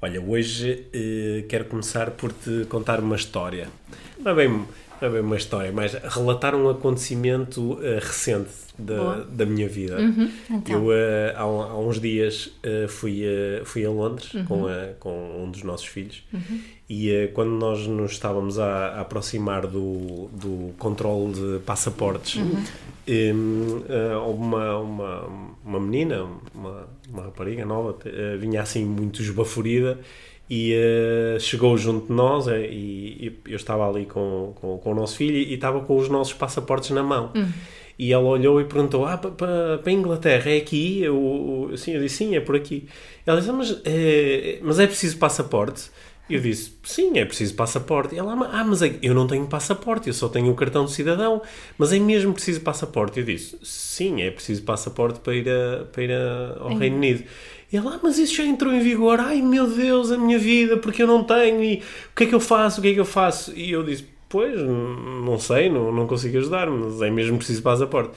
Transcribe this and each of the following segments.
Olha, hoje eh, quero começar por te contar uma história. Não é bem, não é bem uma história, mas relatar um acontecimento eh, recente da, Boa. da minha vida. então. Eu, eh, há, um- há uns dias, eh, fui, a- fui a Londres Uhum. com, a- com um dos nossos filhos e eh, quando nós nos estávamos a, a aproximar do, do controle de passaportes, Uhum. eh, houve uma, uma, uma menina, uma, uma rapariga nova, vinha assim muito esbaforida e eh, chegou junto de nós eh, e, e eu estava ali com, com, com o nosso filho e estava com os nossos passaportes na mão. E ela olhou e perguntou: Ah, para a Inglaterra é aqui? Eu, eu- sim, eu disse: Sim, é por aqui. Ela disse: "Ah, mas, é, mas é preciso passaporte? Eu disse: Sim, é preciso passaporte. E ela: Ah, mas é- eu não tenho passaporte, eu só tenho o cartão de cidadão. Mas é mesmo preciso passaporte? Eu disse: Sim, é preciso passaporte para ir, a- para ir a- ao Reino Unido. E ela: ah, mas isso já entrou em vigor. Ai meu Deus, a minha vida, porque eu não tenho. E o que é que eu faço? O que é que eu faço? E eu disse: Pois, não sei, não, não consigo ajudar, mas é mesmo preciso passaporte.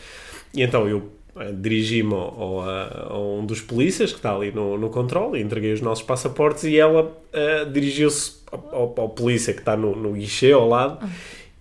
E então eu dirigi-me ao, ao, a- um dos polícias que está ali no, no controle, entreguei os nossos passaportes e ela eh, dirigiu-se ao, ao- polícia que está no, no guichê ao lado.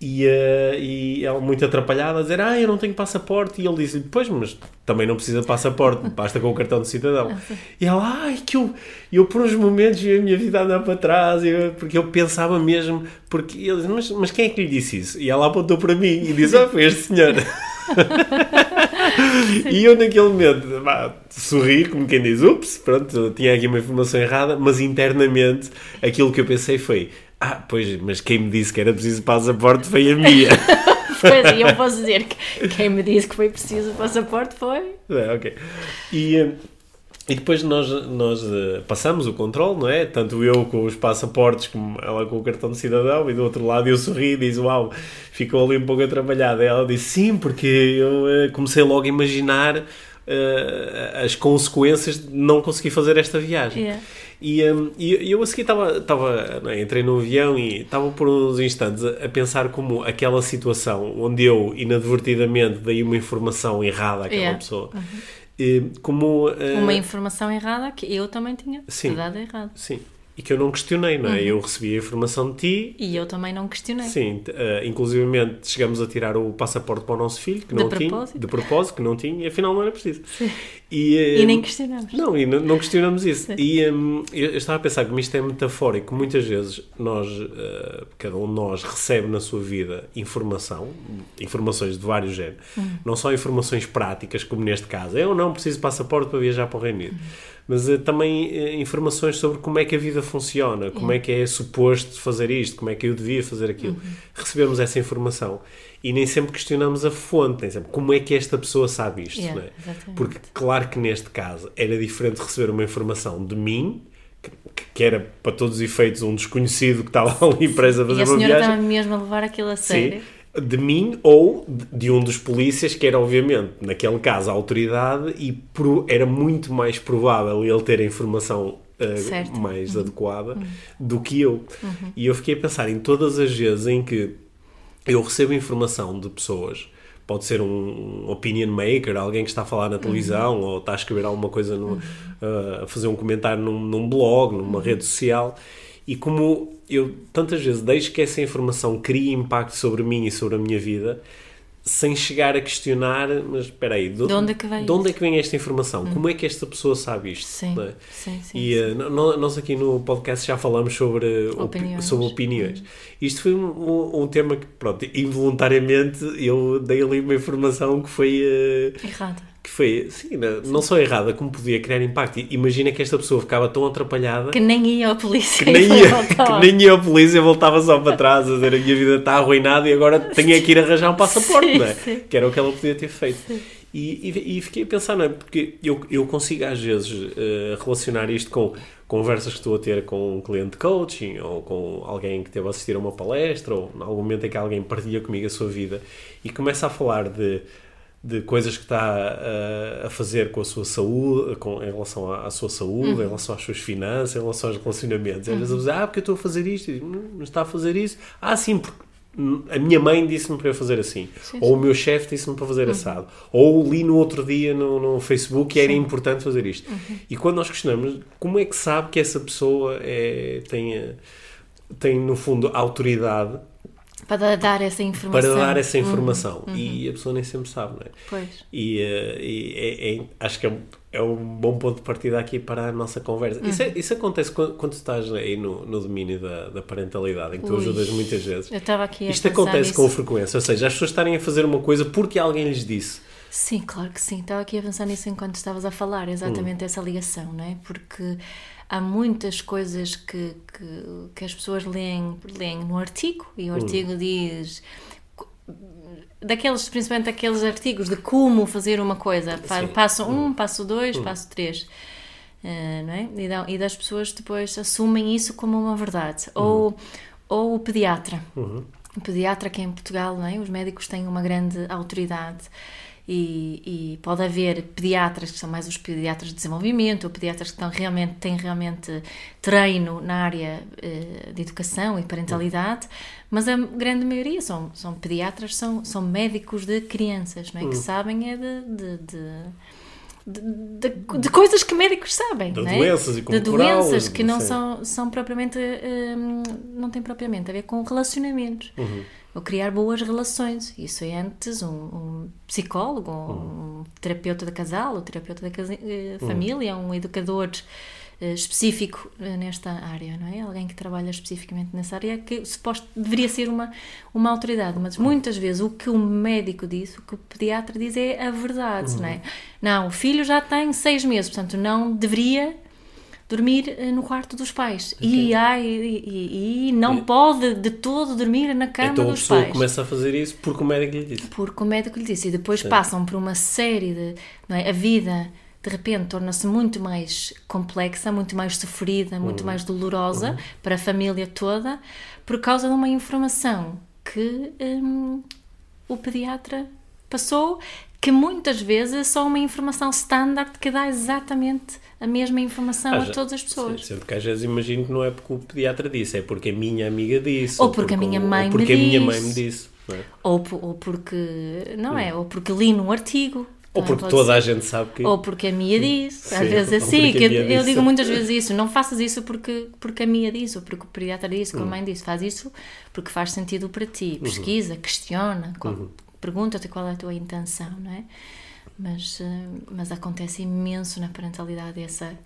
E, eh, e ela muito atrapalhada a dizer, ah, eu não tenho passaporte. E ele disse, pois, mas também não precisa de passaporte, basta com o cartão de cidadão. E ela, ai, que eu, eu por uns momentos vi a minha vida andar para trás, eu- porque eu pensava mesmo, porque ele disse, mas, mas quem é que lhe disse isso? E ela apontou para mim e disse, ah, foi este senhor. e eu naquele momento pá, sorri, como quem diz, ups, pronto, tinha aqui uma informação errada, mas internamente aquilo que eu pensei foi, ah, pois, mas quem me disse que era preciso passaporte foi a minha. Pois, e eu posso dizer que quem me disse que foi preciso o passaporte foi. É, ok. E, e depois nós, nós eh, passamos o controle, não é? Tanto eu com os passaportes como ela com o cartão de cidadão e do outro lado eu sorri e diz, uau, ficou ali um pouco atrapalhada. Ela disse, sim, porque eu eh, comecei logo a imaginar eh, as consequências de não conseguir fazer esta viagem. Yeah. E, hum, e eu a seguir estava, estava é, entrei no avião e estava por uns instantes a, a pensar como aquela situação onde eu inadvertidamente dei uma informação errada àquela Yeah. pessoa, eh, como eh, Uma informação errada que eu também tinha Sim. dado errado. sim, e que eu não questionei, não Uhum. é? Eu recebi a informação de ti. E eu também não questionei. Sim, eh, inclusivamente chegamos a tirar o passaporte para o nosso filho, que De não tinha, propósito. de propósito, que não tinha, e afinal não era preciso. E, E nem questionamos. Não, e não, não questionamos isso. Sim. E hum, eu, eu estava a pensar que isto é metafórico. Muitas vezes nós, eh, cada um de nós recebe na sua vida informação, informações de vários géneros. Não só informações práticas, como neste caso. Eu não preciso de passaporte para viajar para o Reino Unido. Mas eh, também eh, informações sobre como é que a vida funciona, como é que é suposto fazer isto, como é que eu devia fazer aquilo. Recebemos essa informação e nem sempre questionamos a fonte, nem sempre como é que esta pessoa sabe isto. Yeah, é? Porque Claro que neste caso era diferente receber uma informação de mim, que, que era para todos os efeitos um desconhecido que estava ali preso a fazer E a uma senhora viagem. estava mesmo a levar aquilo a sério. Sim, de mim ou de- um dos polícias, que era obviamente, naquele caso, a autoridade, e pro- era muito mais provável ele ter a informação eh, Certo. Uhum. mais adequada do que eu. E eu fiquei a pensar em todas as vezes em que eu recebo informação de pessoas, pode ser um opinion maker, alguém que está a falar na televisão ou está a escrever alguma coisa, no, uh, a fazer um comentário num, num blog, numa rede social, e como eu tantas vezes deixo que essa informação crie impacto sobre mim e sobre a minha vida, sem chegar a questionar, mas espera aí, De onde é que vem de onde é que vem esta informação? Como é que esta pessoa sabe isto? Sim, é? sim, sim, E sim. no- nós aqui no podcast já falamos sobre opi- Opiniões. sobre opiniões. Isto foi um, um- tema que, pronto, involuntariamente eu dei ali uma informação que foi. eh, Errada. Foi, sim, não- não só errada, como podia criar impacto. Imagina que esta pessoa ficava tão atrapalhada Que nem ia ao polícia que nem, ia, que nem ia ao polícia, voltava só para trás a dizer a minha vida está arruinada e agora tenho é que ir arranjar um passaporte, Sim, não é? sim. Que era o que ela podia ter feito. E, e, e fiquei a pensar, não é? Porque eu, eu consigo às vezes uh, relacionar isto com conversas que estou a ter com um cliente de coaching ou com alguém que teve a assistir a uma palestra ou em algum momento em que alguém partilha comigo a sua vida e começa a falar de, de coisas que está a, a fazer com a sua saúde, com, em relação à, à sua saúde, uhum. em relação às suas finanças, em relação aos relacionamentos. Uhum. Às vezes digo, ah, porque eu estou a fazer isto, não está a fazer isso. Ah, sim, porque a minha mãe disse-me para eu fazer assim, sim, ou sim. o meu chefe disse-me para fazer uhum. assado, ou li no outro dia no, no Facebook que era importante fazer isto. Uhum. E quando nós questionamos, como é que sabe que essa pessoa é, tem, tem, no fundo, autoridade para dar essa informação. Para dar essa uhum. informação. Uhum. E a pessoa nem sempre sabe, não é? Pois. E, uh, e é, é, acho que é um, é um bom ponto de partida aqui para a nossa conversa. Uhum. Isso, é, isso acontece quando, quando estás aí no, no domínio da, da parentalidade, em que tu Ui. ajudas muitas vezes. Eu estava aqui a Isto acontece com frequência, ou seja, as pessoas estarem a fazer uma coisa porque alguém lhes disse. Sim, claro que sim. Estava aqui a pensar nisso enquanto estavas a falar, exatamente hum. essa ligação, não é? Porque há muitas coisas que, que, que as pessoas leem, leem no artigo e o hum. artigo hum. diz daqueles, principalmente aqueles artigos de como fazer uma coisa, Sim. passo um, hum. passo dois, hum. passo três. Uh, não é? e, das pessoas depois assumem isso como uma verdade. Uhum. Ou, ou o pediatra. Uhum. O pediatra que é em Portugal, é? os médicos têm uma grande autoridade e, e, pode haver pediatras que são mais os pediatras de desenvolvimento ou pediatras que estão realmente, têm realmente treino na área uh, de educação e parentalidade, mas a grande maioria são, são pediatras, são, são médicos de crianças, não é? que hum. sabem é de, de, de de, de, de, coisas que médicos sabem, de é? doenças e de doenças que não são, são propriamente um, não tem propriamente a ver com relacionamentos. Uhum ou criar boas relações. Isso é antes um, um psicólogo, um, um terapeuta de casal, um terapeuta da casa, eh, família, um educador eh, específico eh, nesta área, não é? Alguém que trabalha especificamente nessa área que suposto deveria ser uma uma autoridade, mas muitas vezes o que o médico diz, o que o pediatra diz é a verdade, uhum. não é? Não, o filho já tem seis meses, portanto não deveria dormir eh, no quarto dos pais. Okay. E, ai, e, e, não pode de todo dormir na cama então, dos pais. Então a pessoa começa a fazer isso porque o médico lhe disse. Porque o médico lhe disse. E depois passam por uma série de... Não é? A vida, de repente, torna-se muito mais complexa, muito mais sofrida, muito uhum. mais dolorosa uhum. para a família toda, por causa de uma informação que hum, o pediatra passou, que muitas vezes é só uma informação standard que dá exatamente a mesma informação ah, a todas as pessoas. Sendo que às vezes imagino que não é porque o pediatra disse, é porque a minha amiga disse. Ou, ou porque, a minha mãe ou porque me a minha disse. mãe me disse. Não é? ou, ou porque, não é? Ou porque li num artigo. Ou porque toda ser. a gente sabe que. Ou porque a Mia disse. Às vezes é assim. Que eu, eu, digo muitas vezes isso. Não faças isso porque, porque a Mia disse, ou porque o pediatra disse, como a mãe disse. Faz isso porque faz sentido para ti. Uhum. Pesquisa, uhum. questiona, uhum. Pergunta-te qual é a tua intenção, não é? Mas, eh, mas acontece imenso na parentalidade essa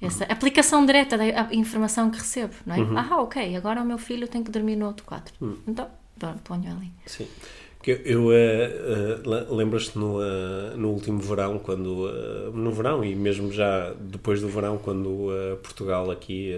essa aplicação direta da informação que recebo, não é? Uhum. Ah, ok, agora o meu filho tem que dormir no outro quadro. Uhum. Então, ponho ali. Sim. Eu, eu uh, uh, lembras-te no, uh, no último verão, quando no verão e mesmo já depois do verão, quando Portugal aqui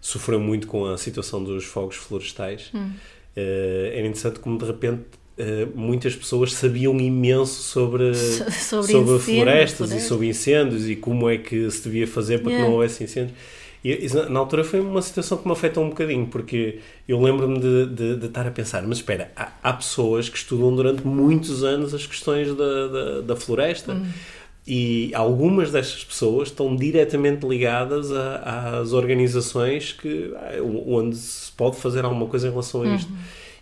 sofreu muito com a situação dos fogos florestais, hum. era interessante como de repente Uh, muitas pessoas sabiam imenso sobre, sobre, sobre florestas e sobre incêndios e como é que se devia fazer para yeah. que não houvesse incêndios. E, e, na altura foi uma situação que me afetou um bocadinho, porque eu lembro-me de, de, de, estar a pensar: mas espera, há, há, pessoas que estudam durante muitos anos as questões da, da, da floresta. Hum. E algumas destas pessoas estão diretamente ligadas a, às organizações que, onde se pode fazer alguma coisa em relação a isto. Uhum.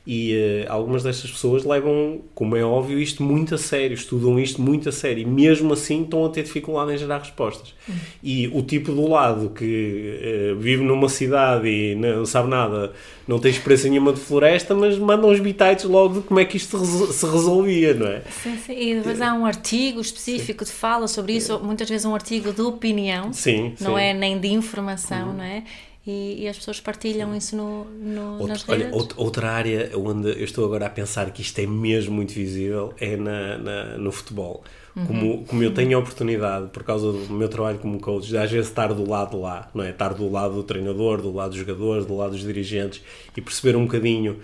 E uh, algumas destas pessoas levam, como é óbvio, isto muito a sério, estudam isto muito a sério e mesmo assim estão a ter dificuldade em gerar respostas. Uhum. E o tipo do lado que uh, vive numa cidade e não sabe nada, não tem experiência nenhuma de floresta, mas manda uns bitites logo de como é que isto se resolvia, não é? Sim, sim. E depois há um artigo específico sim. de fala sobre isso, muitas vezes um artigo de opinião, sim, não sim. é nem de informação, uhum. não é? E, e as pessoas partilham isso no, no Outro, nas redes. Olha, outra área onde eu estou agora a pensar que isto é mesmo muito visível é na, na no futebol. Uhum. Como, como eu tenho a oportunidade, por causa do meu trabalho como coach, de às vezes estar do lado lá, não é? Estar do lado do treinador, do lado dos jogadores, do lado dos dirigentes e perceber um bocadinho,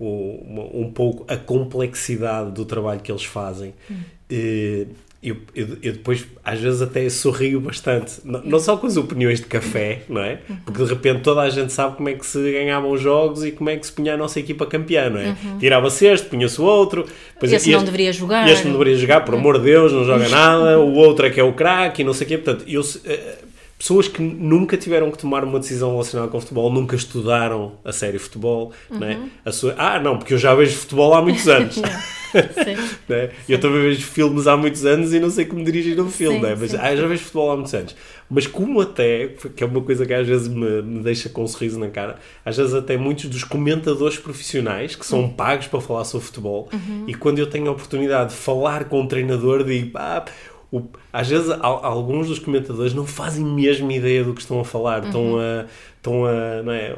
um pouco a complexidade do trabalho que eles fazem. Uhum eh, eu, eu, eu, depois às vezes até sorrio bastante, não, não, só com as opiniões de café, não é? Porque de repente toda a gente sabe como é que se ganhavam os jogos e como é que se punha a nossa equipa campeã, não é? Uhum. Tirava-se este, punha-se o outro, depois este, este não deveria jogar, este não deveria jogar, por amor de Deus, não joga nada, o outro é que é o craque e não sei o quê. Portanto, eu, eh, pessoas que nunca tiveram que tomar uma decisão relacionada com futebol, nunca estudaram a sério futebol, uhum. né? a sua, ah, não, porque eu já vejo futebol há muitos anos. né? Eu também vejo filmes há muitos anos e não sei como dirigir um filme, sim, né? mas ah, já vejo futebol há muitos anos. Mas como até, que é uma coisa que às vezes me, me deixa com um sorriso na cara, às vezes até muitos dos comentadores profissionais que são uhum. pagos para falar sobre futebol uhum. e quando eu tenho a oportunidade de falar com um treinador, digo, ah, o, às vezes alguns dos comentadores não fazem mesmo ideia do que estão a falar, uhum. estão a estão a, é,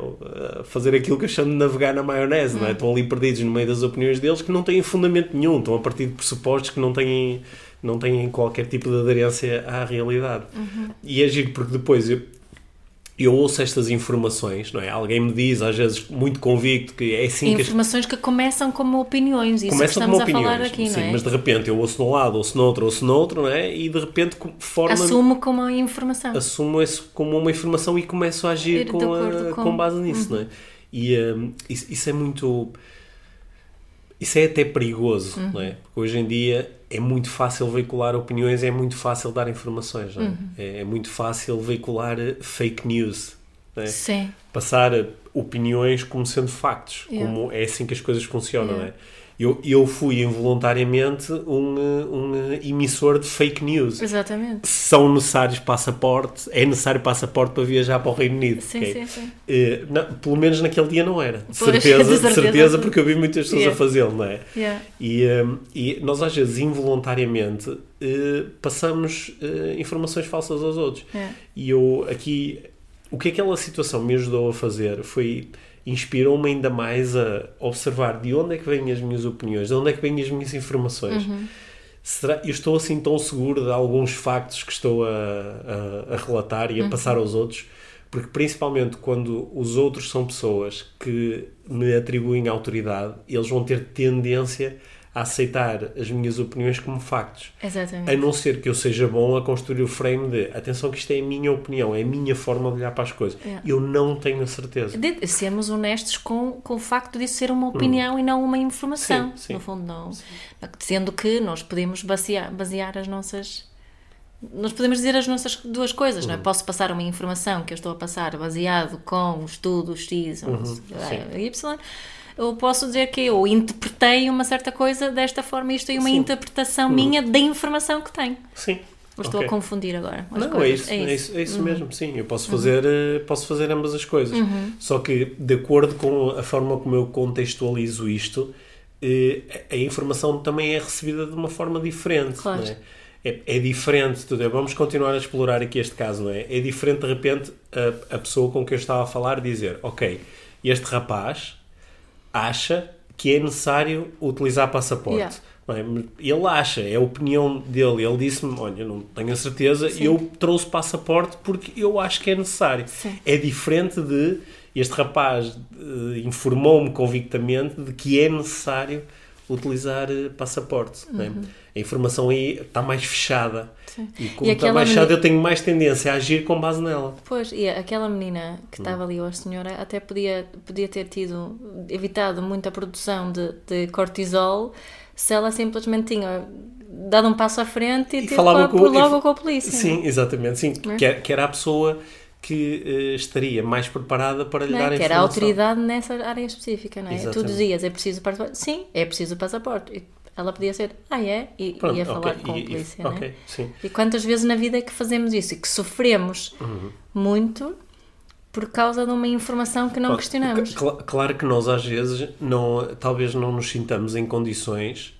a, fazer aquilo que eu chamo de navegar na maionese, não é? Uhum. estão ali perdidos no meio das opiniões deles que não têm fundamento nenhum, estão a partir de pressupostos que não têm, não têm qualquer tipo de aderência à realidade. Uhum. E é giro porque depois eu, eu ouço estas informações, não é? Alguém me diz, às vezes muito convicto, que é assim Informações que, as... que começam como opiniões, isso começam que estamos como opiniões, a falar aqui, sim, não é? mas de repente eu ouço de um lado, ouço no outro, ouço no outro, não é? E de repente forma... Assumo como uma informação. Assumo isso como uma informação e começo a agir com, a, com... com, base nisso, uhum. não é? E um, isso, isso é muito isso é até perigoso, uhum. não é? Porque hoje em dia é muito fácil veicular opiniões, é muito fácil dar informações, não é? Uhum. É, é, muito fácil veicular fake news, não é? Sim. Passar opiniões como sendo factos, yeah. como é assim que as coisas funcionam, yeah. não é? Eu, eu fui involuntariamente um, um emissor de fake news. Exatamente. São necessários passaporte, é necessário passaporte para viajar para o Reino Unido. Sim, okay? sim, sim. Uh, não, pelo menos naquele dia não era. De certeza, de certeza, certeza, porque eu vi muitas pessoas yeah. a fazê-lo, não é? Yeah. E, um, eh, e nós às vezes involuntariamente uh, passamos uh, informações falsas aos outros. Yeah. E eu aqui, o que aquela situação me ajudou a fazer foi inspirou-me ainda mais a observar de onde é que vêm as minhas opiniões, de onde é que vêm as minhas informações. Uhum. Será, eu estou assim tão seguro de alguns factos que estou a, a, a relatar e a uhum. passar aos outros, porque principalmente quando os outros são pessoas que me atribuem autoridade, eles vão ter tendência a aceitar as minhas opiniões como factos. Exatamente. A não ser que eu seja bom a construir o frame de atenção que isto é a minha opinião, é a minha forma de olhar para as coisas. É. Eu não tenho a certeza. De sermos honestos com, com o facto de ser uma opinião hum. e não uma informação. Sim, sim. No fundo, não. Sim. Sendo que nós podemos basear, basear as nossas nós podemos dizer as nossas duas coisas, uhum. não é? Uhum. Posso passar uma informação que eu estou a passar baseado com o estudo X ou uhum. Y, eu posso dizer que eu interpretei uma certa coisa desta forma isto é uma Sim. interpretação uhum. minha da informação que tenho. Sim. Ou estou okay. a confundir agora? Não, é isso, é isso, é isso, é isso uhum. mesmo, sim. Eu posso fazer, uhum. posso fazer ambas as coisas. Uhum. Só que, de acordo com a forma como eu contextualizo isto, eh, a informação também é recebida de uma forma diferente. Claro. É? É, é? diferente, tudo é, vamos continuar a explorar aqui este caso, não é? É diferente de repente a, a pessoa com quem eu estava a falar dizer, ok, este rapaz acha que é necessário utilizar passaporte. Yeah. É? Ele acha, é a opinião dele. Ele disse-me: Olha, não tenho a certeza, Sim. eu trouxe passaporte porque eu acho que é necessário. Sim. É diferente de este rapaz uh, informou-me convictamente de que é necessário utilizar uh, passaporte. É? Uhum. A informação aí está mais fechada. Sim. E como e está mais fechada, eu tenho mais tendência a agir com base nela. Pois, e aquela menina que hum. estava ali, ou a senhora, até podia, podia ter tido, evitado muita produção de, de cortisol se ela simplesmente tinha dado um passo à frente e, e falava com, logo com a polícia. Sim, exatamente. Sim, é? que, que era a pessoa que uh, estaria mais preparada para lhe não, dar que informação. era a autoridade nessa área específica, não é? Exatamente. Tu dizias, é preciso passaporte? Sim, é preciso passaporte. Ela podia ser, ah é? E Pronto, ia falar okay. com a polícia, e, não é? sim. E quantas vezes na vida é que fazemos isso? E que sofremos uhum. muito por causa de uma informação que não questionamos. Claro que nós às vezes não, talvez não nos sintamos em condições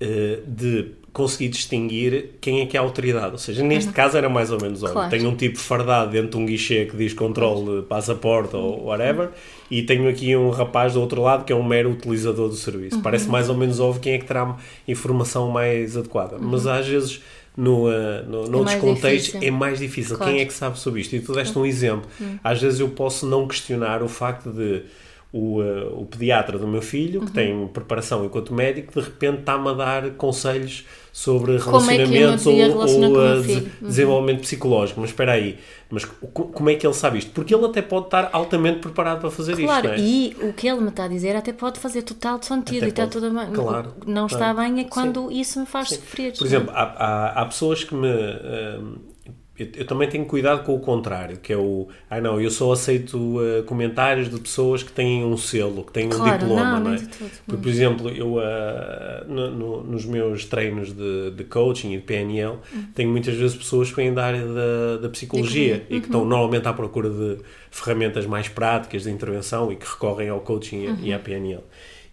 uh, de conseguir distinguir quem é que é a autoridade. Ou seja, neste uhum. caso era mais ou menos óbvio. Claro. Tenho um tipo fardado dentro de um guichê que diz controle, passaporte ou whatever, uhum. e tenho aqui um rapaz do outro lado que é um mero utilizador do serviço. Uhum. Parece mais ou menos óbvio quem é que terá informação mais adequada. Uhum. Mas às vezes no, uh, no, é noutros contextos difícil. é mais difícil. Claro. Quem é que sabe sobre isto? E tu deste um exemplo. Uhum. Às vezes eu posso não questionar o facto de o, uh, o pediatra do meu filho, que uhum. tem preparação enquanto médico, de repente está-me a dar conselhos sobre relacionamentos é ou, ou uh, de, uhum. desenvolvimento psicológico. Mas espera aí, mas como é que ele sabe isto? Porque ele até pode estar altamente preparado para fazer claro, isto. Claro, é? e o que ele me está a dizer até pode fazer total sentido até e está tudo bem. Claro, não está bem é quando Sim. isso me faz Sim. sofrer. Por exemplo, há, há, há, pessoas que me. Uh, eu, eu, também tenho cuidado com o contrário, que é o. Ah, não, eu só aceito uh, comentários de pessoas que têm um selo, que têm claro, um diploma, não, não é? Porque, por exemplo, eu uh, no, no, nos meus treinos de, de coaching e de PNL, uhum. tenho muitas vezes pessoas que vêm da área da, da psicologia uhum. e que estão normalmente à procura de ferramentas mais práticas de intervenção e que recorrem ao coaching uhum. e à PNL.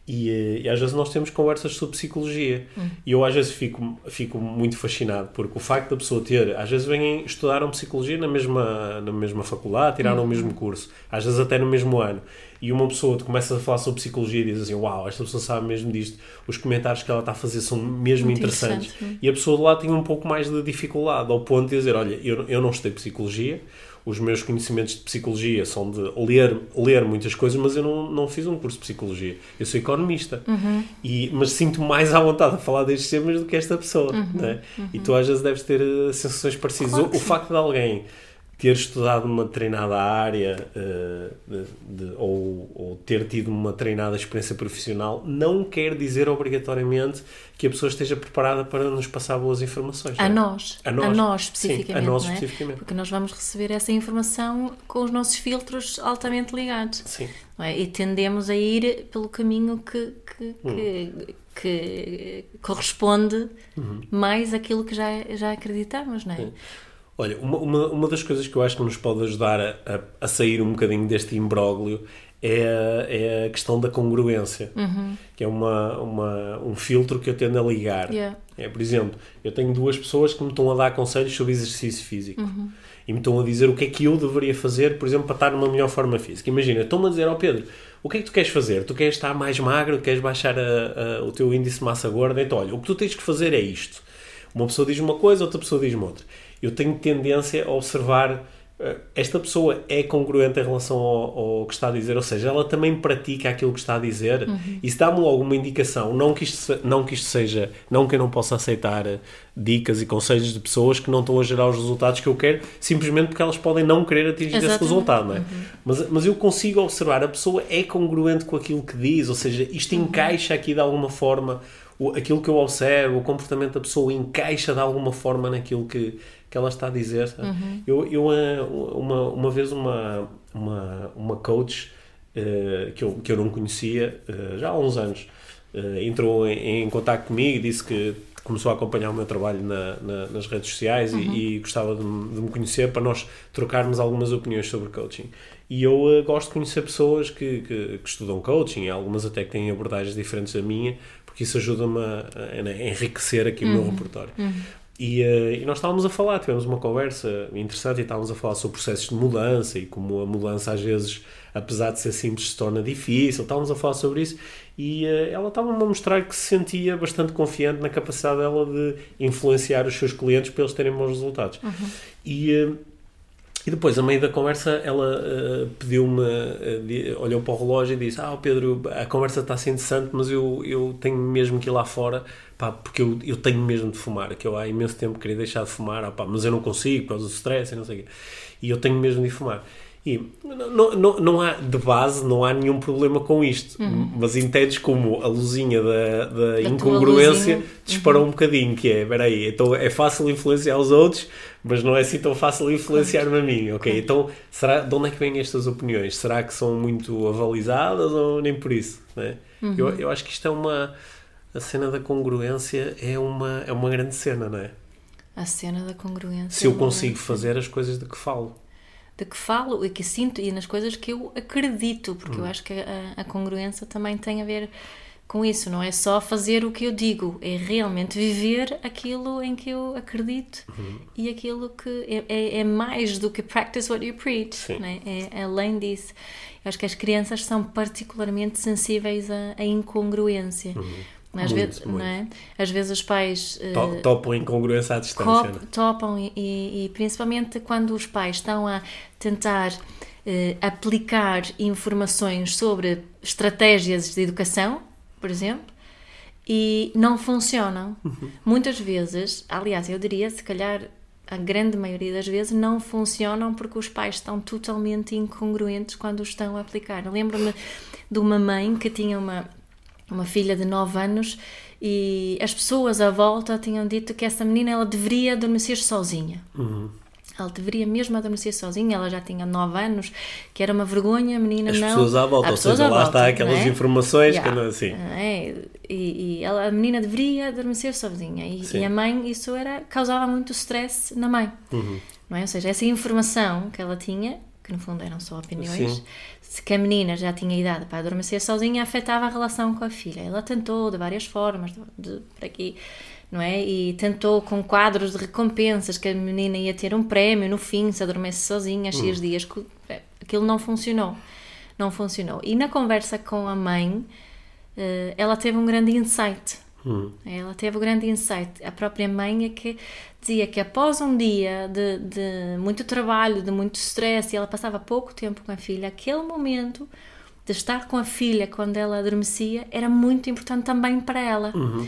E, eh, e, às vezes nós temos conversas sobre psicologia uhum. e eu às vezes fico, fico muito fascinado porque o facto da pessoa ter, às vezes vêm estudaram psicologia na mesma, na mesma faculdade, tiraram uhum. o mesmo curso, às vezes até no mesmo ano e uma pessoa começa a falar sobre psicologia e diz assim, uau, esta pessoa sabe mesmo disto, os comentários que ela está a fazer são mesmo muito interessantes e a pessoa de lá tem um pouco mais de dificuldade ao ponto de dizer, olha, eu, eu não estudei psicologia os meus conhecimentos de psicologia são de ler, ler muitas coisas, mas eu não, não fiz um curso de psicologia. Eu sou economista. Uhum. E, mas sinto mais à vontade a falar destes temas do que esta pessoa. Uhum. Né? Uhum. E tu às vezes deves ter uh, sensações parecidas. Claro o, o facto de alguém ter estudado uma treinada área uh, de, de, ou, ou, ter tido uma treinada experiência profissional não quer dizer obrigatoriamente que a pessoa esteja preparada para nos passar boas informações. A, é? nós, a nós, a nós especificamente. Sim, a nós é? especificamente. Porque nós vamos receber essa informação com os nossos filtros altamente ligados. Sim. É? E tendemos a ir pelo caminho que, que, hum. que, que corresponde uhum. mais àquilo que já, já acreditamos, não é? Sim. Olha, uma, uma, uma das coisas que eu acho que nos pode ajudar a, a, a sair um bocadinho deste imbróglio é a, é a questão da congruência, uhum. que é uma, uma, um filtro que eu tendo a ligar. Yeah. É, por exemplo, eu tenho duas pessoas que me estão a dar conselhos sobre exercício físico uhum. e me estão a dizer o que é que eu deveria fazer, por exemplo, para estar numa melhor forma física. Imagina, estão-me a dizer, ó oh Pedro, o que é que tu queres fazer? Tu queres estar mais magro, queres baixar a, a, o teu índice de massa gorda? Então, olha, o que tu tens que fazer é isto. Uma pessoa diz uma coisa, outra pessoa diz outra eu tenho tendência a observar uh, esta pessoa é congruente em relação ao, ao, que está a dizer, ou seja, ela também pratica aquilo que está a dizer uhum. e se dá-me logo uma indicação, não que, isto, não que isto seja, não que eu não possa aceitar uh, dicas e conselhos de pessoas que não estão a gerar os resultados que eu quero, simplesmente porque elas podem não querer atingir Exatamente. esse resultado, não é? Uhum. Mas, mas eu consigo observar, a pessoa é congruente com aquilo que diz, ou seja, isto uhum. encaixa aqui de alguma forma o, aquilo que eu observo, o comportamento da pessoa encaixa de alguma forma naquilo que, que ela está a dizer. Uhum. Eu, eu eh, uma, uma vez uma, uma, uma coach uh, que, eu, que eu não conhecia uh, já há uns anos uh, entrou em, em contato comigo e disse que começou a acompanhar o meu trabalho na, na, nas redes sociais uhum. e, e, gostava de, de, me conhecer para nós trocarmos algumas opiniões sobre coaching. E eu uh, gosto de conhecer pessoas que, que, que, estudam coaching, algumas até que têm abordagens diferentes da minha, porque isso ajuda-me a, a, enriquecer aqui uhum. o meu uhum. repertório. Uhum. E, uh, e, nós estávamos a falar, tivemos uma conversa interessante e estávamos a falar sobre processos de mudança e como a mudança às vezes, apesar de ser simples, se torna difícil. Estávamos a falar sobre isso e uh, ela estava-me a mostrar que se sentia bastante confiante na capacidade dela de influenciar os seus clientes para eles terem bons resultados. Uhum. E, uh, e depois, a meio da conversa, ela pediu-me, olhou para o relógio e disse: Ah, Pedro, a conversa está assim interessante, mas eu, eu tenho mesmo que ir lá fora pá, porque eu, eu tenho mesmo de fumar, que eu há imenso tempo queria deixar de fumar, ah, pá, mas eu não consigo por causa do stress e não sei o quê. E eu tenho mesmo de fumar. E não, não, não há, de base, não há nenhum problema com isto, uhum. mas entendes como a luzinha da, da incongruência disparou uhum. um bocadinho, que é, espera aí, então é fácil influenciar os outros, mas não é assim tão fácil influenciar-me a mim, ok? Uhum. Então, será, de onde é que vêm estas opiniões? Será que são muito avalizadas ou nem por isso? Né? Eu, eu acho que isto é uma a cena da congruência é uma, é uma grande cena, não é? A cena da congruência. Se eu consigo fazer as coisas de que falo. De que falo e que sinto e nas coisas que eu acredito, porque hum. eu acho que a, a congruência também tem a ver com isso, não é só fazer o que eu digo, é realmente viver aquilo em que eu acredito uhum. e aquilo que é, é, é, mais do que practice what you preach, é? é? além disso. Eu acho que as crianças são particularmente sensíveis à, à incongruência. Uhum. Às, muito, vezes, muito. Não é? Às vezes os pais uh, topam incongruência à distância. Cop, topam e, e, principalmente quando os pais estão a tentar eh, aplicar informações sobre estratégias de educação, por exemplo, e não funcionam. Uhum. Muitas vezes, aliás, eu diria, se calhar a grande maioria das vezes não funcionam porque os pais estão totalmente incongruentes quando os estão a aplicar. Lembro-me de uma mãe que tinha uma, uma filha de 9 anos e as pessoas à volta tinham dito que essa menina ela deveria adormecer sozinha. Uhum. Ela deveria mesmo adormecer sozinha, ela já tinha 9 anos, que era uma vergonha, a menina As não. Pessoas à volta, ou seja, lá volta, está aquelas é? informações yeah. que não assim. É, e, e ela, a menina deveria adormecer sozinha. E, e, a mãe, isso era, causava muito stress na mãe. Uhum. Não é? Ou seja, essa informação que ela tinha, que no fundo eram só opiniões, Sim. Se que a menina já tinha idade para adormecer sozinha, afetava a relação com a filha. Ela tentou de várias formas, de, de, por aqui não é? E tentou com quadros de recompensas que a menina ia ter um prémio no fim, se adormece sozinha, X hum. dias. É, aquilo não funcionou. Não funcionou. E na conversa com a mãe, eh, ela teve um grande insight. Hum. Ela teve um grande insight. A própria mãe é que dizia que após um dia de, de muito trabalho, de muito stress, e ela passava pouco tempo com a filha, aquele momento de estar com a filha quando ela adormecia era muito importante também para ela. Uhum.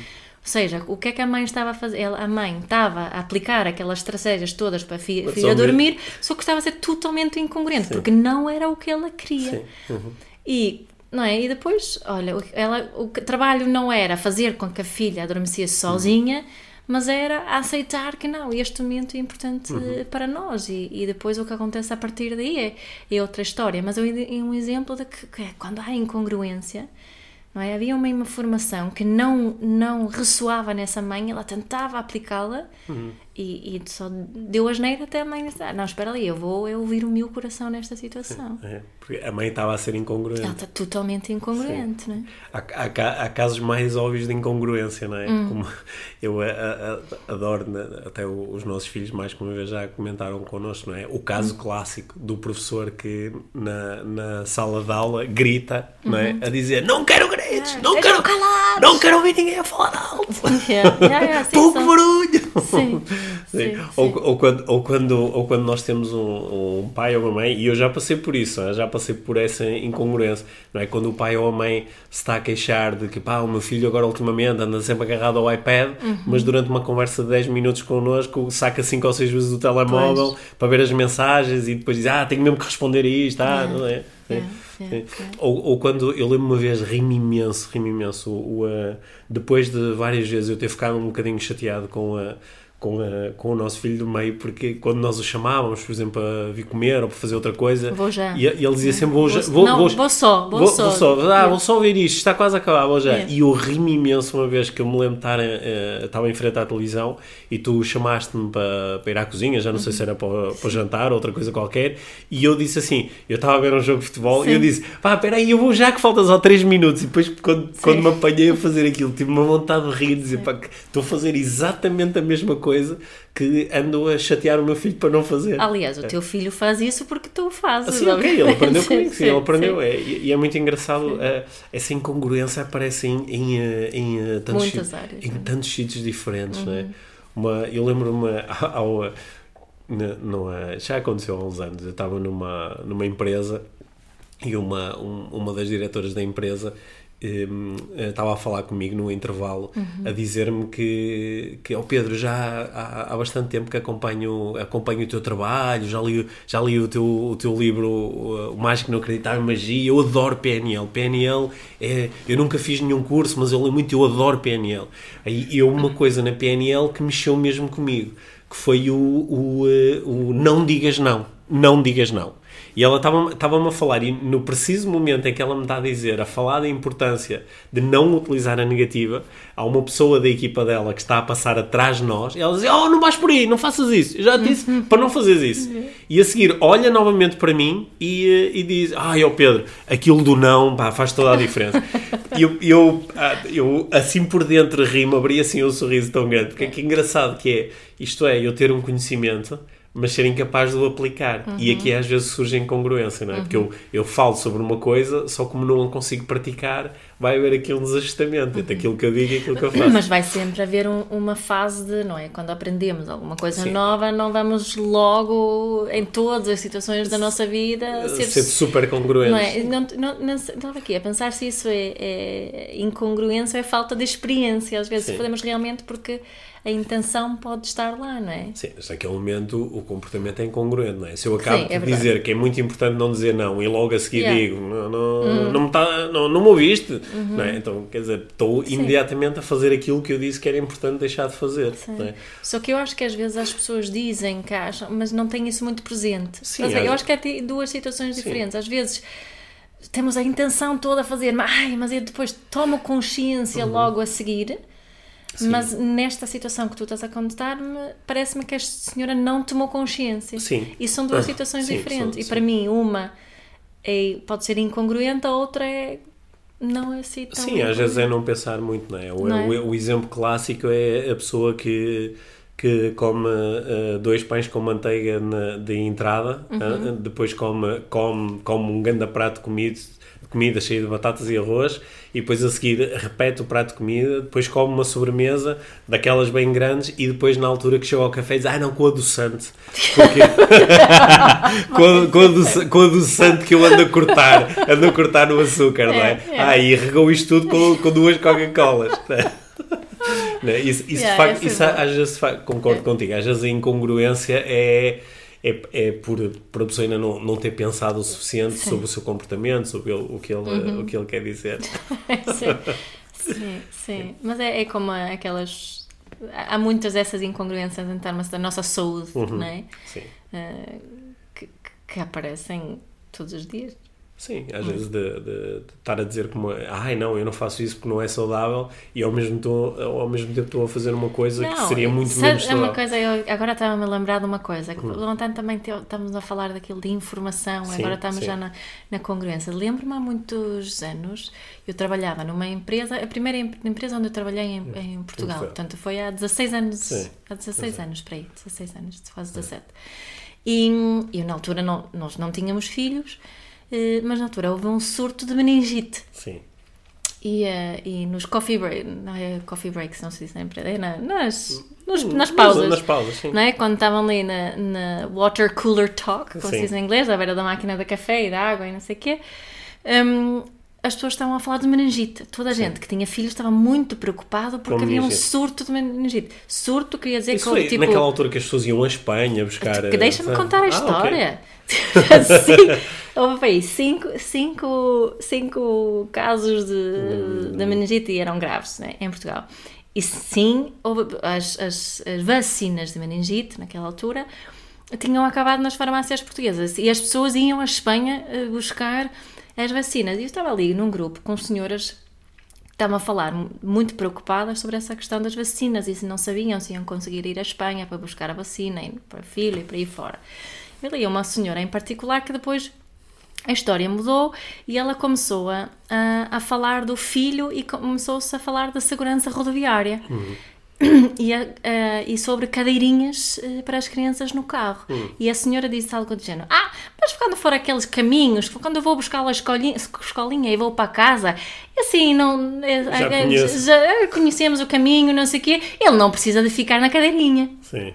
Ou seja, o que é que a mãe estava a fazer? Ela, a mãe estava a aplicar aquelas estratégias todas para a filha, filha dormir, só que estava a ser totalmente incongruente, Sim. porque não era o que ela queria. Uhum. E não é? E depois, olha, ela, o trabalho não era fazer com que a filha adormecesse sozinha, uhum. mas era aceitar que não, este momento é importante uhum. para nós. E, e, depois o que acontece a partir daí é, é outra história. Mas é um exemplo de que, que é quando há incongruência, não é? Havia uma informação que não, não ressoava nessa mãe, ela tentava aplicá-la uhum. E, e, só deu asneira até a mãe ah, não, espera ali, eu vou eu ouvir o meu coração nesta situação. É, porque a mãe estava a ser incongruente. Ela está totalmente incongruente, não é? Há, há, há, casos mais óbvios de incongruência, não é? Hum. Como eu a, a, adoro, né? até os nossos filhos mais que uma vez já comentaram connosco, não é? O caso hum. clássico do professor que na, na sala de aula grita, não é? Uhum. A dizer, não quero gritos, é, não quero calar, não quero ouvir ninguém a falar alto. Yeah, yeah, yeah, Pouco barulho. Sim. sim. sim. Ou, ou, quando, ou, quando, ou quando nós temos um, um pai ou uma mãe, e eu já passei por isso, já passei por essa incongruência, não é? Quando o pai ou a mãe se está a queixar de que, pá, o meu filho agora ultimamente anda sempre agarrado ao iPad, uhum. mas durante uma conversa de 10 minutos connosco saca 5 ou 6 vezes o telemóvel pois. para ver as mensagens e depois diz, ah, tenho mesmo que responder a isto, ah, é. não é? É, é, ou, ou, quando eu lembro uma vez, rimo imenso, rimo imenso, o, o, uh, depois de várias vezes eu ter ficado um bocadinho chateado com a com, a, com o nosso filho do meio, porque quando nós o chamávamos, por exemplo, a vir comer ou para fazer outra coisa, vou já. E, e ele dizia sempre: Vou, já, vou, não, vou, vou só, vou, vou, só. Vou só, ah, vou só ver isto, está quase a acabar, vou já. É. E eu ri-me imenso uma vez que eu me lembro de estar, uh, estava em frente à televisão e tu chamaste-me para, para ir à cozinha, já não uhum. sei se era para, para jantar ou outra coisa qualquer, e eu disse assim: Eu estava a ver um jogo de futebol Sim. e eu disse: Pá, espera aí, eu vou já que falta só 3 minutos. E depois, quando, quando me apanhei a fazer aquilo, tive uma vontade de rir, dizer: Pá, estou a fazer exatamente a mesma coisa que ando a chatear o meu filho para não fazer. Aliás, o teu filho faz isso porque tu fazes. Sim, ok, ele aprendeu comigo, sim, sim, ele aprendeu. É, e é muito engraçado, uh, essa incongruência aparece em, em, eh, em, uh, tantos, Muitas áreas, em tantos sítios diferentes. Uhum. Não é? Uhum. uma, eu lembro-me ao, não, já aconteceu há uns anos, eu estava numa, numa empresa e uma, um, uma das diretoras da empresa um, estava a falar comigo no intervalo uhum. a dizer-me que, que oh Pedro, já há, há, bastante tempo que acompanho, acompanho o teu trabalho, já li, já li o, teu, o teu livro O Mágico Não Acreditar Magia, eu adoro PNL. PNL é, eu nunca fiz nenhum curso, mas eu li muito, eu adoro PNL. Aí eu uma coisa na PNL que mexeu mesmo comigo, que foi o, o, eh, o não digas não. Não digas não e ela estava-me a falar, e no preciso momento em que ela me está a dizer, a falar da importância de não utilizar a negativa, há uma pessoa da equipa dela que está a passar atrás de nós, e ela diz: Oh, não vais por aí, não faças isso. Eu já te disse uhum. para não fazeres isso. Uhum. E a seguir, olha novamente para mim e, e diz: Ai, ó oh Pedro, aquilo do não pá, faz toda a diferença. e eu, eu, ah, eu, assim por dentro, rimo, abri assim um sorriso tão grande, porque é que engraçado que é, isto é, eu ter um conhecimento mas ser incapaz de o aplicar. Uhum. E aqui às vezes surge incongruência, não é? Uhum. Porque eu, eu falo sobre uma coisa, só como não consigo praticar, vai haver aqui um desajustamento entre aquilo que eu digo e aquilo que eu faço. Mas vai sempre haver um, uma fase de, não é? Quando aprendemos alguma coisa Sim. nova, não vamos logo, em todas as situações da nossa vida, ser, ser super congruentes. Não é? Não, não, não, estava aqui a pensar se isso é, é incongruência ou é falta de experiência. Às vezes Sim. podemos realmente porque a intenção pode estar lá, não é? Sim, mas naquele momento o comportamento é incongruente, não é? Se eu acabo Sim, é de dizer que é muito importante não dizer não e logo a seguir yeah. digo não, não, uhum. não, me tá, não, não me ouviste, uhum. não é? Então, quer dizer, estou Sim. imediatamente a fazer aquilo que eu disse que era importante deixar de fazer. É? Só que eu acho que às vezes as pessoas dizem que acham, mas não têm isso muito presente. Sim, mas, é, eu acho que há duas situações diferentes. Às vezes temos a intenção toda a fazer, mas, ai, mas eu depois tomo consciência uhum. logo a seguir Sim. Mas nesta situação que tu estás a contar-me, parece-me que esta senhora não tomou consciência. Sim. E são duas ah, situações sim, diferentes. São, e para mim, uma é, pode ser incongruente, a outra é não é assim tão. Sim, às vezes é não pensar muito, não é? O, não é? o, o exemplo clássico é a pessoa que que come uh, dois pães com manteiga na, de entrada, uhum. uh, depois come, come, come um grande prato comido comida cheia de batatas e arroz e depois a seguir repete o prato de comida, depois come uma sobremesa daquelas bem grandes e depois na altura que chega ao café diz, ah não, com adoçante porque com, com, adoçante, com adoçante que eu ando a cortar ando a cortar no açúcar, é, não é? é? Ah, e regou isto tudo com, com duas Coca-Colas é? isso, isso, yeah, facto, isso às vezes concordo é. contigo, às vezes a incongruência é é, é por, por a pessoa ainda não, não ter pensado o suficiente sim. sobre o seu comportamento, sobre ele, o, que ele, uhum. o que ele quer dizer. sim, sim, sim. Mas é, é como aquelas. Há muitas dessas incongruências em termos da nossa saúde, uhum. não é? Sim. Uh, que, que aparecem todos os dias. Sim, às vezes de, de, de, estar a dizer como ai não, eu não faço isso porque não é saudável e ao mesmo, tô, ao mesmo tempo estou a fazer uma coisa não, que seria muito sabe, menos saudável. É uma coisa, eu agora estava-me a lembrar de uma coisa, que hum. ontem também te, estamos a falar daquilo de informação, sim, agora estamos sim. já na, na congruência. Lembro-me há muitos anos, eu trabalhava numa empresa, a primeira empresa onde eu trabalhei em, hum, em Portugal, portanto foi há 16 anos, sim, há 16 Exato. anos, para aí, 16 anos, quase 17. E eu na altura não, nós não tínhamos filhos, mas na altura houve um surto de meningite. Sim. E, uh, e nos coffee breaks, não é coffee breaks, não se diz sempre, é na, nas, nos, hum, nas pausas. Nas pausas, sim. Não é? Quando estavam ali na, na water cooler talk, como sim. se diz em inglês, à beira da máquina de café e da água e não sei o quê, um, as pessoas estavam a falar de meningite. Toda a Sim. gente que tinha filhos estava muito preocupado porque havia um surto de meningite. Surto queria dizer Isso que tipo, naquela altura que as pessoas iam à Espanha buscar. Que deixa-me contar a história. Ah, okay. Sim, houve aí cinco, cinco, cinco casos de, de meningite e eram graves né, em Portugal. E sim, houve as, as, as vacinas de meningite naquela altura tinham acabado nas farmácias portuguesas e as pessoas iam à Espanha eh, buscar as vacinas. E eu estava ali num grupo com senhoras estavam a falar muito preocupadas sobre essa questão das vacinas e se não sabiam se iam conseguir ir à Espanha para buscar a vacina e para a filha e para aí fora. Eu li uma senhora em particular que depois a história mudou e ela começou a, a, a falar do filho e começou-se a falar da segurança rodoviária. Uhum. e, uh, e, sobre cadeirinhas uh, para as crianças no carro. Hum. E a senhora disse algo do género: Ah, mas quando for aqueles caminhos, quando eu vou buscar a escolinha, escolinha e vou para casa, assim, não, já, já, conhecemos o caminho, não sei o quê, ele não precisa de ficar na cadeirinha. Sim.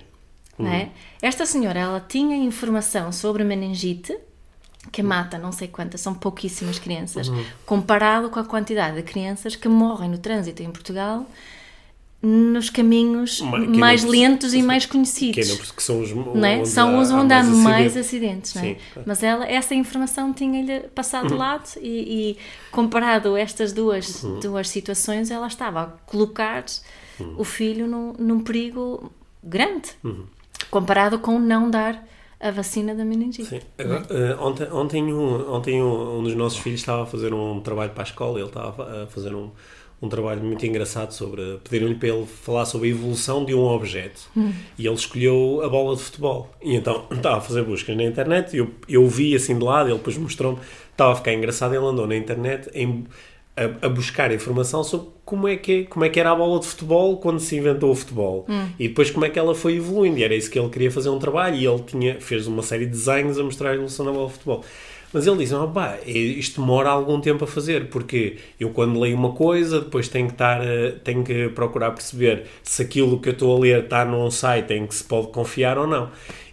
Hum. É? Esta senhora, ela tinha informação sobre meningite, que mata não sei quantas, são pouquíssimas crianças, uhum. comparado com a quantidade de crianças que morrem no trânsito em Portugal nos caminhos mais lentos e mais conhecidos. Que, não, que são os, não é? são os onde há, mais, mais acidentes. não é? Mas ela, essa informação tinha-lhe passado de uhum. lado e, e, comparado estas duas, uhum. duas situações, ela estava a colocar uhum. o filho num, num perigo grande, uhum. Comparado com não dar a vacina da meningite. Sim. Agora, uh, ontem, ontem, um, ontem um, um dos nossos filhos estava a fazer um trabalho para a escola, ele estava a fazer um um trabalho muito engraçado sobre. Pediram-lhe para ele falar sobre a evolução de um objeto hum. e ele escolheu a bola de futebol. E então estava a fazer buscas na internet e eu, eu vi assim de lado, ele depois mostrou-me, estava a ficar engraçado. Ele andou na internet em, a, a, buscar informação sobre como é, que, como é que era a bola de futebol quando se inventou o futebol Hum. e depois como é que ela foi evoluindo. E era isso que ele queria fazer um trabalho e ele tinha, fez uma série de desenhos a mostrar a evolução da bola de futebol. Mas ele disse: oh, pá, isto demora algum tempo a fazer, porque eu quando leio uma coisa, depois tenho que, estar, eh, tenho que procurar perceber se aquilo que eu estou a ler está num site em que se pode confiar ou não.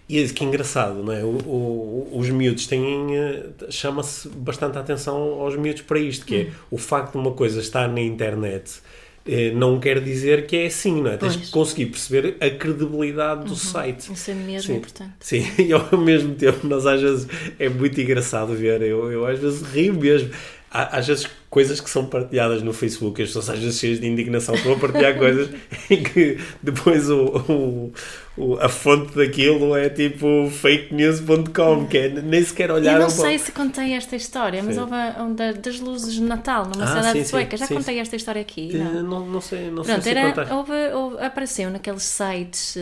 E que engraçado, não é? O, o, os miúdos têm. eh, chama-se bastante a atenção aos miúdos para isto, que é o facto de uma coisa estar na internet eh, não quer dizer que é assim, não é? Tens Pois. que conseguir perceber a credibilidade do site. Isso é mesmo Sim. importante. Sim, e ao mesmo tempo, nós às vezes é muito engraçado ver, eu, eu às vezes rio mesmo. Às vezes coisas que são partilhadas no Facebook, as pessoas às vezes cheias de indignação estão a partilhar coisas em que depois o, o- o- a fonte daquilo é tipo fakenews.com, que é nem sequer Eu olhar não sei se contei esta história, mas Sim. houve um da- das luzes de Natal numa Ah, cidade sim, sueca. Já sim, contei esta história aqui? Eh, Não. Não, não sei, não Pronto, sei se era, houve, houve- apareceu naqueles sites uh,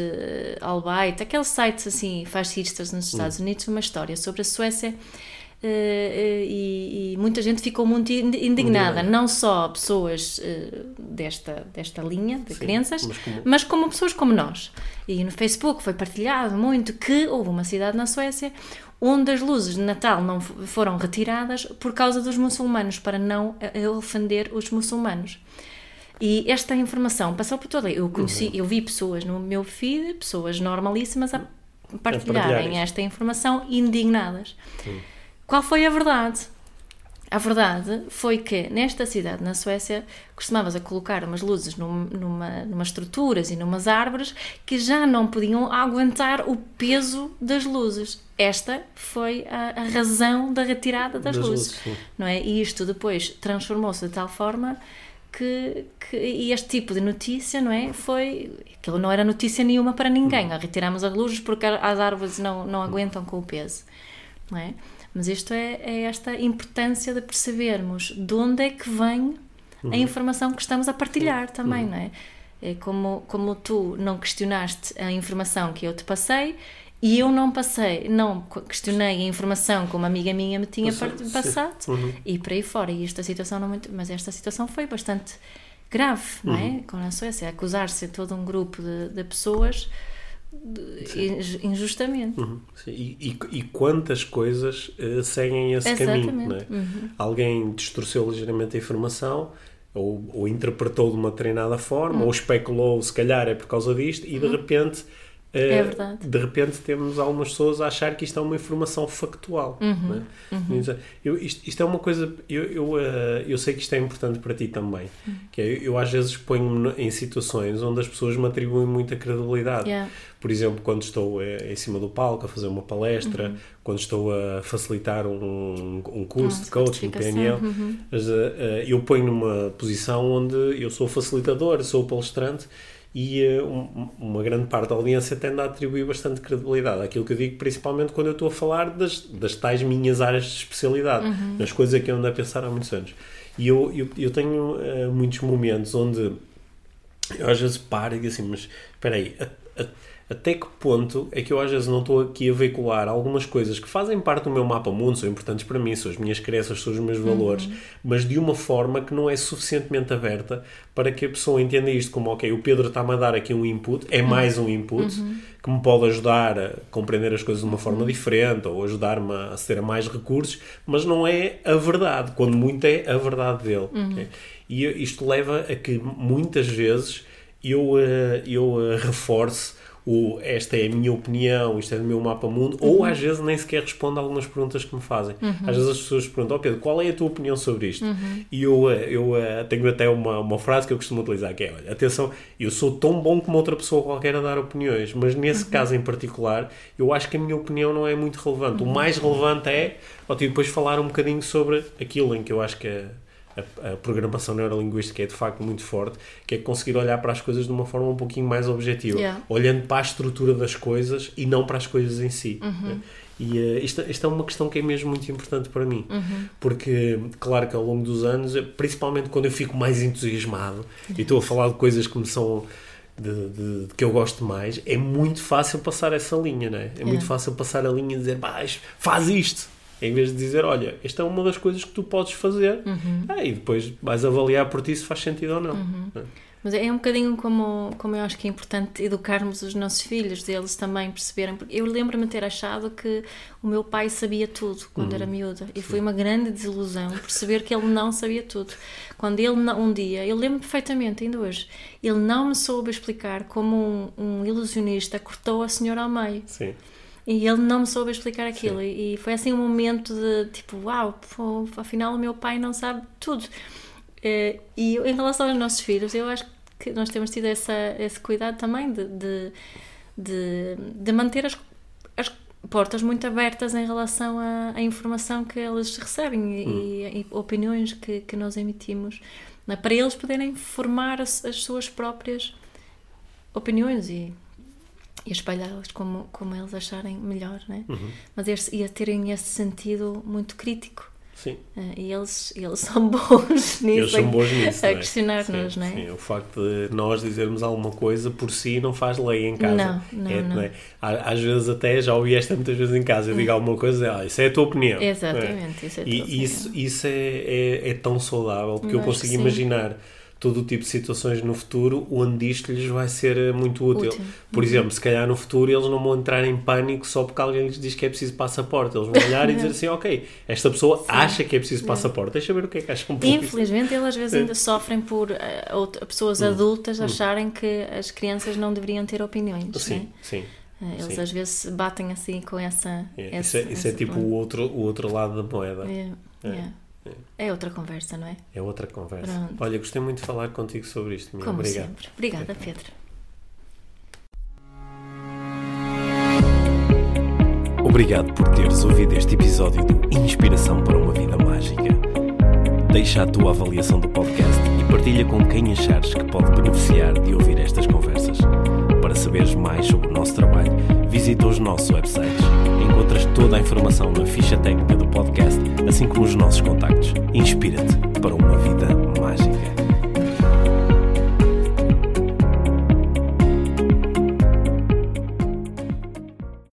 Albright, aqueles sites assim fascistas nos Estados Unidos, uma história sobre a Suécia e, e muita gente ficou muito ind- indignada, não só pessoas uh, desta, desta linha de Sim, crenças, mas como- mas como pessoas como nós. E no Facebook foi partilhado muito que houve uma cidade na Suécia onde as luzes de Natal não foram retiradas por causa dos muçulmanos, para não eh, ofender os muçulmanos. E esta informação passou por toda. Eu conheci, Uhum. eu vi pessoas no meu feed, pessoas normalíssimas a partilharem partilhar isso. esta informação indignadas. Qual foi a verdade? A verdade foi que nesta cidade, na Suécia, costumavas a colocar umas luzes num, numa, numas estruturas e numas árvores que já não podiam aguentar o peso das luzes. Esta foi a, a razão da retirada das, Das luzes. luzes, não é? E isto depois transformou-se de tal forma que, que e este tipo de notícia, não é? Foi. Aquilo não era notícia nenhuma para ninguém. Ah, Retiramos as luzes porque as árvores não, não aguentam com o peso, não é? Mas isto é, é esta importância de percebermos de onde é que vem a informação que estamos a partilhar também, não é? É como, como tu não questionaste a informação que eu te passei e eu não passei, não questionei a informação como uma amiga minha me tinha Passou, passado Uhum. e por aí fora. E esta situação não muito, mas esta situação foi bastante grave, não Uhum. é? Com a Suécia, acusar-se todo um grupo de, de pessoas inj- injustamente. Uhum, sim. E, e- e quantas coisas eh, seguem esse caminho, Exatamente. não é? Uhum. Alguém distorceu ligeiramente a informação ou, ou interpretou de uma determinada forma Uhum. ou especulou, se calhar é por causa disto e de repente eh, É verdade. de repente temos algumas pessoas a achar que isto é uma informação factual. Uhum. é? Eu- isto, isto é uma coisa, eu, eu, eh, eu sei que isto é importante para ti também, Uhum. que é, eu, eu às vezes ponho-me em situações onde as pessoas me atribuem muita credibilidade. Yeah. Por exemplo, quando estou eh, em cima do palco a fazer uma palestra, quando estou a facilitar um, um curso Ah, de coaching, PNL, uhum. mas, eh, eu ponho numa posição onde eu sou facilitador, sou palestrante e um- uma grande parte da audiência tende a atribuir bastante credibilidade àquilo que eu digo, principalmente quando eu estou a falar das, das tais minhas áreas de especialidade, nas coisas que eu ando a pensar há muitos anos. E eu, eu, eu tenho eh, muitos momentos onde eu às vezes paro e digo assim, mas espera aí, a- a- até que ponto é que eu às vezes não estou aqui a veicular algumas coisas que fazem parte do meu mapa mundo, são importantes para mim, são as minhas crenças, são os meus valores, mas de uma forma que não é suficientemente aberta para que a pessoa entenda isto como, ok, o Pedro está-me a dar aqui um input, é mais um input que me pode ajudar a compreender as coisas de uma forma diferente ou ajudar-me a aceder a mais recursos, mas não é a verdade, quando muito é a verdade dele. ok? E isto leva a que muitas vezes eu, eh, eu eh, reforce o esta é a minha opinião, isto é do meu mapa mundo, ou às vezes nem sequer respondo a algumas perguntas que me fazem. Às vezes as pessoas perguntam, oh Pedro, qual é a tua opinião sobre isto? E eu, eh, eu eh, tenho até uma, uma frase que eu costumo utilizar, que é, olha, atenção, eu sou tão bom como outra pessoa qualquer a dar opiniões, mas nesse caso em particular, eu acho que a minha opinião não é muito relevante. O mais relevante é, ó, depois falar um bocadinho sobre aquilo em que eu acho que é a, a programação neurolinguística é de facto muito forte, que é conseguir olhar para as coisas de uma forma um pouquinho mais objetiva, Yeah. olhando para a estrutura das coisas e não para as coisas em si. Uhum. né? E eh, isto, isto é uma questão que é mesmo muito importante para mim, Uhum. porque, claro que ao longo dos anos, principalmente quando eu fico mais entusiasmado e estou a falar de coisas que me são. De, de- de que eu gosto mais, é muito fácil passar essa linha, né? É muito Yeah. fácil passar a linha e dizer, "Pá, isto- faz isto, em vez de dizer, olha, esta é uma das coisas que tu podes fazer, Uhum. ah, e depois vais avaliar por ti se faz sentido ou não. Uhum. É. Mas é um bocadinho como, como eu acho que é importante educarmos os nossos filhos, deles também perceberem. Porque eu lembro-me ter achado que o meu pai sabia tudo quando era miúda e foi uma grande desilusão perceber que ele não sabia tudo. Quando ele, um dia, eu lembro perfeitamente, ainda hoje, ele não me soube explicar como um, um ilusionista cortou a senhora ao meio. Sim. E ele não me soube explicar aquilo. E e foi assim um momento de tipo, uau, pô, afinal o meu pai não sabe tudo. Eh, E em relação aos nossos filhos, eu acho que nós temos tido essa, esse cuidado também de, de, de, de manter as, as portas muito abertas em relação à, à informação que eles recebem e, e opiniões que, que nós emitimos, não é? para eles poderem formar as, as suas próprias opiniões e, e espalhá-las como, como eles acharem melhor, né? Uhum. Mas esse, e a terem esse sentido muito crítico. Sim. eh, E eles, eles são bons nisso. Eles são bons nisso. A não é? questionar-nos, Sim, não é? Sim, o facto de nós dizermos alguma coisa por si não faz lei em casa. Não, não, É, não. é? Á- Às vezes até, já ouvi esta muitas vezes em casa, eu digo alguma coisa, ah, isso é a tua opinião. não é? Exatamente, isso é a tua E opinião. isso, isso é, é, é tão saudável, porque eu, consigo que sim. Todo o tipo de situações no futuro onde isto lhes vai ser eh, muito útil. Útil. Uhum. Por exemplo, se calhar no futuro eles não vão entrar em pânico só porque alguém lhes diz que é preciso passaporte. Eles vão olhar e dizer assim, ok, esta pessoa acha que é preciso passaporte, deixa ver o que é que acham por. Infelizmente, eles às vezes ainda sofrem por outra- pessoas Hum. adultas acharem que as crianças não deveriam ter opiniões. Sim, né? sim. Eh, Eles sim. às vezes batem assim com essa. É, esse- isso é, isso é tipo o outro, o outro lado da moeda. É, é. É outra conversa, não é? É outra conversa. Pronto. Olha, gostei muito de falar contigo sobre isto. Mia. Como Obrigado. sempre. Obrigada, Pedro. Obrigado por teres ouvido este episódio do Inspiração para uma Vida Mágica. Deixa a tua avaliação do podcast e partilha com quem achares que pode beneficiar de ouvir estas conversas. Para saberes mais sobre o nosso trabalho, visita os nossos websites. Encontras toda a informação na ficha técnica do podcast, assim como os nossos contactos. Inspira-te para uma vida mágica.